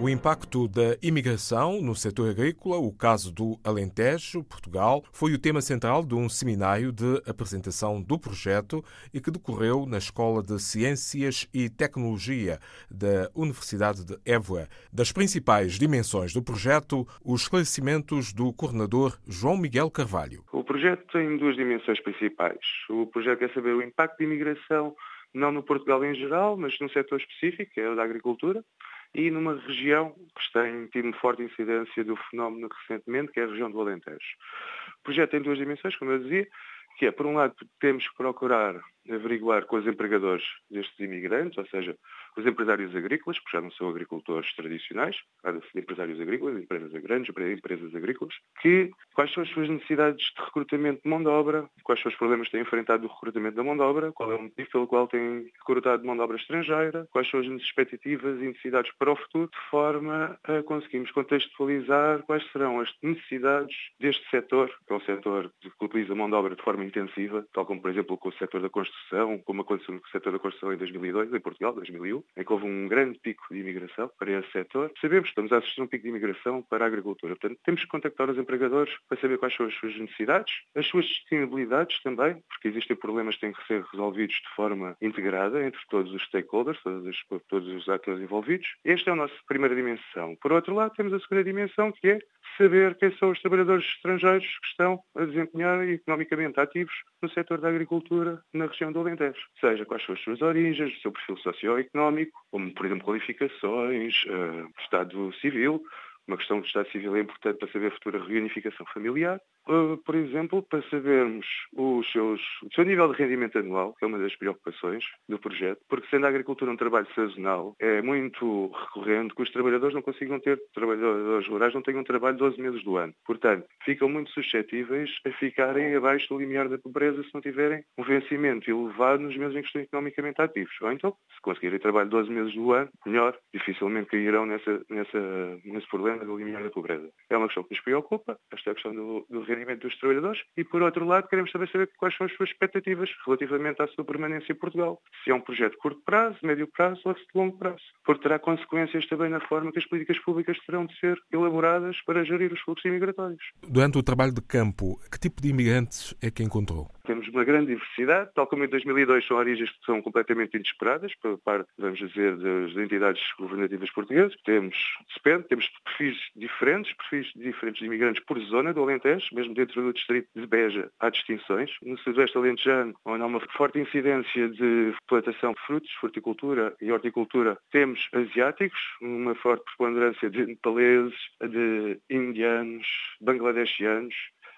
O impacto da imigração no setor agrícola, o caso do Alentejo, Portugal, foi o tema central de um seminário de apresentação do projeto e que decorreu na Escola de Ciências e Tecnologia da Universidade de Évora. Das principais dimensões do projeto, os esclarecimentos do coordenador João Miguel Carvalho. O projeto tem duas dimensões principais. O projeto quer saber o impacto da imigração não no Portugal em geral, mas num setor específico, que é o da agricultura, e numa região que tem tido forte incidência do fenómeno recentemente, que é a região do Alentejo. O projeto tem duas dimensões, como eu dizia, que é, por um lado, temos que procurar averiguar com os empregadores destes imigrantes, ou seja, os empresários agrícolas, porque já não são agricultores tradicionais, empresários agrícolas, empresas grandes, empresas agrícolas, que quais são as suas necessidades de recrutamento de mão de obra, quais são os problemas que têm enfrentado no recrutamento da mão de obra, qual é o motivo pelo qual têm recrutado mão de obra estrangeira, quais são as expectativas e necessidades para o futuro, de forma a conseguirmos contextualizar quais serão as necessidades deste setor, que é um setor que utiliza mão de obra de forma intensiva, tal como, por exemplo, com o setor da construção, como aconteceu no setor da construção em 2002, em Portugal, 2001, em que houve um grande pico de imigração para esse setor. Sabemos que estamos a assistir a um pico de imigração para a agricultura. Portanto, temos que contactar os empregadores para saber quais são as suas necessidades, as suas disponibilidades também, porque existem problemas que têm que ser resolvidos de forma integrada entre todos os stakeholders, todos os, todos os atores envolvidos. Esta é a nossa primeira dimensão. Por outro lado, temos a segunda dimensão, que é saber quem são os trabalhadores estrangeiros que estão a desempenhar economicamente ativos no setor da agricultura na região do Alentejo. Seja quais são as suas origens, o seu perfil socioeconómico, como, por exemplo, qualificações, uh, estado civil, uma questão de Estado Civil é importante para saber a futura reunificação familiar. Uh, por exemplo, para sabermos os seus, o seu nível de rendimento anual, que é uma das preocupações do projeto, porque sendo a agricultura um trabalho sazonal, é muito recorrente que os trabalhadores não consigam ter, trabalhadores rurais não tenham trabalho 12 meses do ano. Portanto, ficam muito suscetíveis a ficarem abaixo do limiar da pobreza se não tiverem um vencimento elevado nos meses em que estão economicamente ativos. Ou então, se conseguirem trabalho 12 meses do ano, melhor, dificilmente cairão nessa, nessa, nesse problema problema do limiar da pobreza. É uma questão que nos preocupa, esta é a questão do, do rendimento dos trabalhadores, e por outro lado queremos também saber quais são as suas expectativas relativamente à sua permanência em Portugal. Se é um projeto de curto prazo, médio prazo ou de longo prazo. Porque terá consequências também na forma que as políticas públicas terão de ser elaboradas para gerir os fluxos imigratórios. Durante o trabalho de campo, que tipo de imigrantes é que encontrou? Temos uma grande diversidade, tal como em 2002 são origens que são completamente inesperadas por parte, vamos dizer, das entidades governativas portuguesas. Temos, depende, temos perfis diferentes, perfis diferentes de imigrantes por zona do Alentejo, mesmo dentro do distrito de Beja há distinções. No sudoeste alentejano, onde há uma forte incidência de plantação de frutos, fruticultura e horticultura, temos asiáticos, uma forte preponderância de nepaleses, de indianos, bangladeshianos,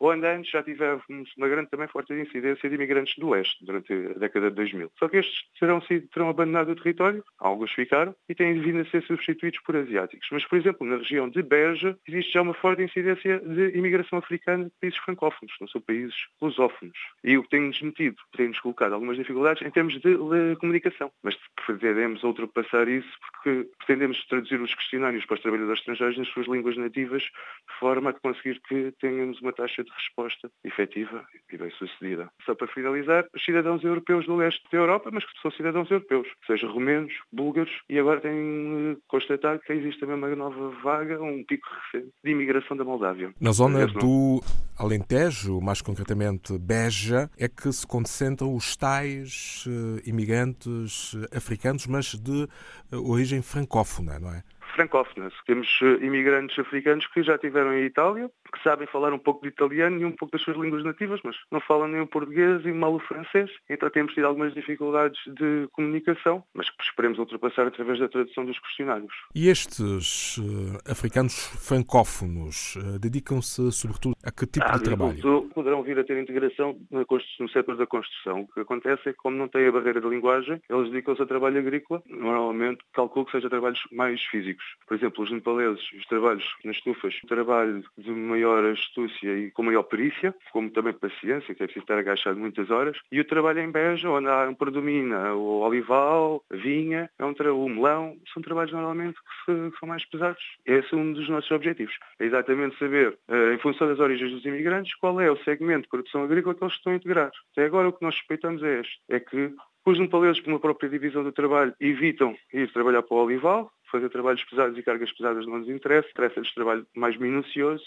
onde antes já tivemos uma grande também forte incidência de imigrantes do leste durante a década de 2000. Só que estes terão, sido, terão abandonado o território, alguns ficaram, e têm vindo a ser substituídos por asiáticos. Mas, por exemplo, na região de Beja existe já uma forte incidência de imigração africana de países francófonos, não são países lusófonos. E o que tem-nos metido, tem-nos colocado algumas dificuldades em termos de, de comunicação. Mas pretendemos ultrapassar isso porque pretendemos traduzir os questionários para os trabalhadores estrangeiros nas suas línguas nativas, de forma a conseguir que tenhamos uma taxa de de resposta efetiva e bem sucedida. Só para finalizar, os cidadãos europeus do leste da Europa, mas que são cidadãos europeus, seja romenos, búlgaros, e agora têm constatado que existe também uma nova vaga, um pico recente de imigração da Moldávia. Na zona do Alentejo, mais concretamente Beja, é que se concentram os tais uh, imigrantes africanos, mas de origem francófona, não é? francófonas. Temos eh, imigrantes africanos que já estiveram em Itália, que sabem falar um pouco de italiano e um pouco das suas línguas nativas, mas não falam nem o português e mal o francês. Então temos tido algumas dificuldades de comunicação, mas que esperemos ultrapassar através da tradução dos questionários. E estes uh, africanos francófonos uh, dedicam-se sobretudo a que tipo ah, de trabalho? Poderão vir a ter integração no, setor da construção. O que acontece é que, como não têm a barreira da linguagem, eles dedicam-se a trabalho agrícola. Normalmente, calculo que seja trabalhos mais físicos. Por exemplo, os nepaleses, os trabalhos nas estufas, trabalho de maior astúcia e com maior perícia, como também paciência, que é preciso estar agachado muitas horas, e o trabalho em Beja, onde há predomina o olival, a vinha, é um o melão, são trabalhos normalmente que, se, que, são mais pesados. Esse é um dos nossos objetivos. É exatamente saber, eh, em função das origens dos imigrantes, qual é o segmento de produção agrícola que eles estão a integrar. Até agora o que nós suspeitamos é este, é que os nepaleses, por uma própria divisão do trabalho, evitam ir trabalhar para o olival, fazer trabalhos pesados e cargas pesadas não lhes interessa, interessa-lhes trabalho mais minucioso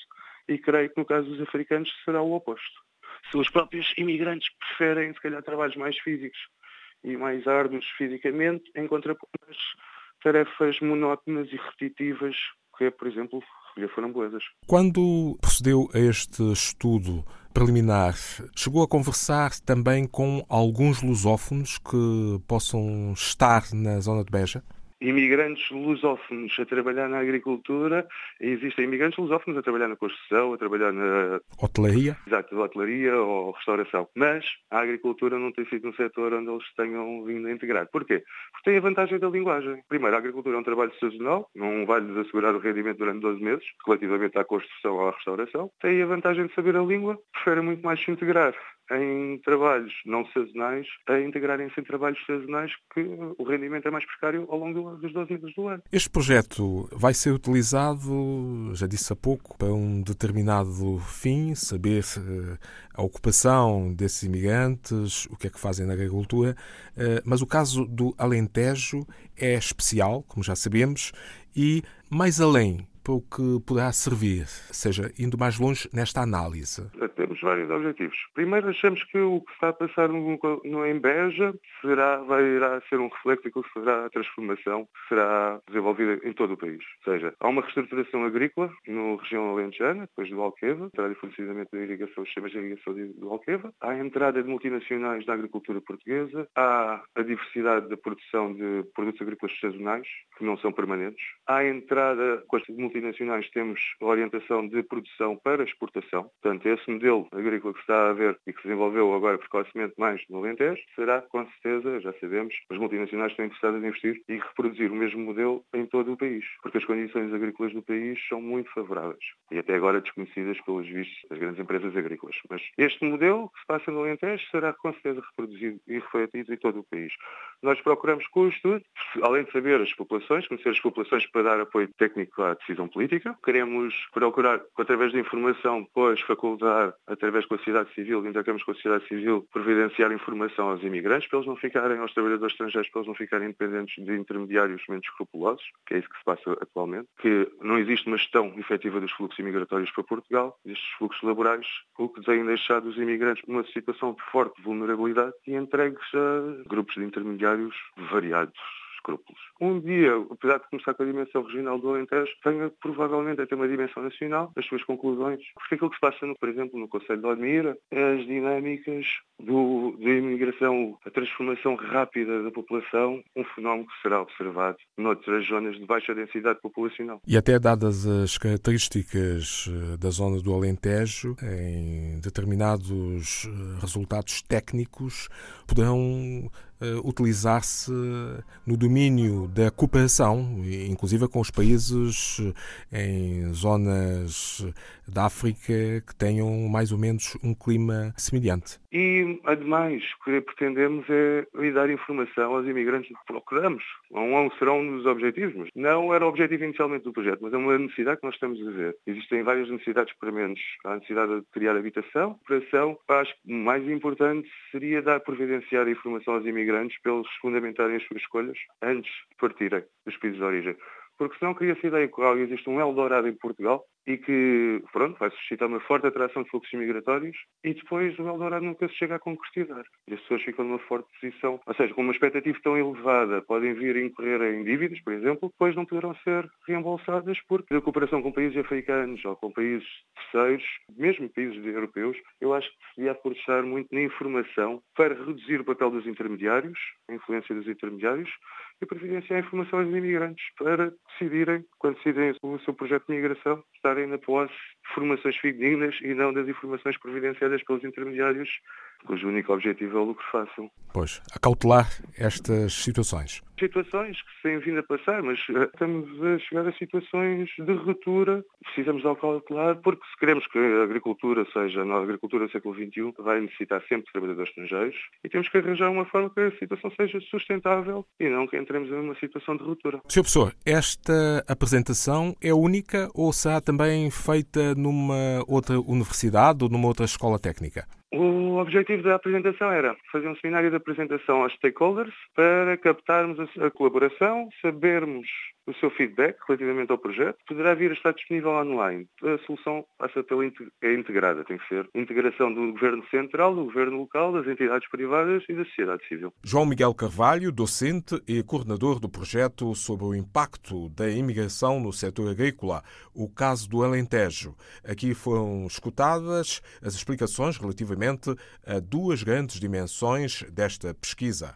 e creio que no caso dos africanos será o oposto. São os próprios imigrantes preferem, se calhar, trabalhos mais físicos e mais árduos fisicamente, em contraponto às tarefas monótonas e repetitivas, que é, por exemplo, recolher framboesas. Quando procedeu a este estudo preliminar, chegou a conversar também com alguns lusófonos que possam estar na zona de Beja? Imigrantes lusófonos a trabalhar na agricultura existem imigrantes lusófonos a trabalhar na construção, a trabalhar na... Hotelaria? Exato, hotelaria ou restauração. Mas a agricultura não tem sido um setor onde eles tenham vindo a integrar. Porquê? Porque tem a vantagem da linguagem. Primeiro, a agricultura é um trabalho sazonal, não vai-lhes assegurar o rendimento durante 12 meses, relativamente à construção ou à restauração. Tem a vantagem de saber a língua, prefere muito mais se integrar em trabalhos não sazonais a integrarem-se em trabalhos sazonais que o rendimento é mais precário ao longo dos 12 meses do ano. Este projeto vai ser utilizado, já disse há pouco, para um determinado fim, saber eh, a ocupação desses imigrantes, o que é que fazem na agricultura, eh, mas o caso do Alentejo é especial, como já sabemos, e mais além para o que poderá servir, seja, indo mais longe nesta análise? Temos vários objetivos. Primeiro, achamos que o que está a passar no, Embeja será, vai, irá ser um reflexo que será a transformação que será desenvolvida em todo o país. Ou seja, há uma reestruturação agrícola na região alentejana, depois do Alqueva, entrada e fornecimento da irrigação, sistemas de irrigação do Alqueva, há a entrada de multinacionais na agricultura portuguesa, há a diversidade da produção de produtos agrícolas sazonais, que não são permanentes, há a entrada com as multinacionais temos orientação de produção para exportação. Portanto, esse modelo agrícola que está a ver e que se desenvolveu agora precocemente mais no Alentejo será, com certeza, já sabemos, as multinacionais estão interessadas em investir e reproduzir o mesmo modelo em todo o país, porque as condições agrícolas do país são muito favoráveis e até agora desconhecidas pelos vistos das grandes empresas agrícolas. Mas este modelo que se passa no Alentejo será, com certeza, reproduzido e refletido em todo o país. Nós procuramos com o estudo, além de saber as populações, conhecer as populações para dar apoio técnico à decisão política. Queremos procurar, através de informação, depois facultar, através com a sociedade civil, intercâmbios com a sociedade civil, providenciar informação aos imigrantes, para eles não ficarem, aos trabalhadores estrangeiros, para eles não ficarem independentes de intermediários menos escrupulosos, que é isso que se passa atualmente, que não existe uma gestão efetiva dos fluxos imigratórios para Portugal, estes fluxos laborais, o que tem deixado os imigrantes numa situação de forte vulnerabilidade e entregues a grupos de intermediários variados escrúpulos. Um dia, apesar de começar com a dimensão regional do Alentejo, venha provavelmente a ter uma dimensão nacional, as suas conclusões. Porque aquilo que se passa, no, por exemplo, no Conselho de Odmira, é as dinâmicas do, da imigração, a transformação rápida da população, um fenómeno que será observado noutras zonas de baixa densidade populacional. E até dadas as características eh, da zona do Alentejo, em determinados eh, resultados técnicos, poderão utilizar-se no domínio da cooperação, inclusive com os países eh, em zonas da África que tenham mais ou menos um clima semelhante. E, ademais, o que pretendemos é dar informação aos imigrantes que procuramos. Não serão um dos objetivos, mas não era o objetivo inicialmente do projeto, mas é uma necessidade que nós estamos a ver. Existem várias necessidades para menos. Há a necessidade de criar habitação, operação. Acho que o mais importante seria dar providenciar informação aos imigrantes para eles fundamentarem as suas escolhas antes de partirem dos países de origem. Porque senão cria-se a ideia que existe um Eldorado em Portugal e que, pronto, vai suscitar uma forte atração de fluxos migratórios e depois o Eldorado nunca se chega a concretizar. E as pessoas ficam numa forte posição, ou seja, com uma expectativa tão elevada, podem vir a incorrer em dívidas, por exemplo, depois não poderão ser reembolsadas porque a cooperação com países africanos ou com países terceiros, mesmo países europeus, eu acho que se devia apostar muito na informação para reduzir o papel dos intermediários, a influência dos intermediários, e providenciar informação aos imigrantes para decidirem, quando decidem o seu projeto de migração, na posse formações fidedignas e não das informações providenciadas pelos intermediários cujo único objetivo é o lucro fácil. Pois, a cautelar estas situações situações que se têm vindo a passar, mas eh, estamos a chegar a situações de ruptura. Precisamos de cautelar, porque se queremos que a agricultura seja, a agricultura do século XXI, vai necessitar sempre de trabalhadores estrangeiros e temos que arranjar uma forma que a situação seja sustentável e não que entremos em uma situação de ruptura. Sr. Professor, esta apresentação é única ou será também feita numa outra universidade ou numa outra escola técnica? O objetivo da apresentação era fazer um seminário de apresentação aos stakeholders para captarmos a colaboração, sabermos o seu feedback relativamente ao projeto, poderá vir a estar disponível online. A solução passa pela é integrada, tem que ser integração do Governo Central, do Governo Local, das entidades privadas e da sociedade civil. João Miguel Carvalho, docente e coordenador do projeto sobre o impacto da imigração no setor agrícola, o caso do Alentejo. Aqui foram escutadas as explicações relativamente a duas grandes dimensões desta pesquisa.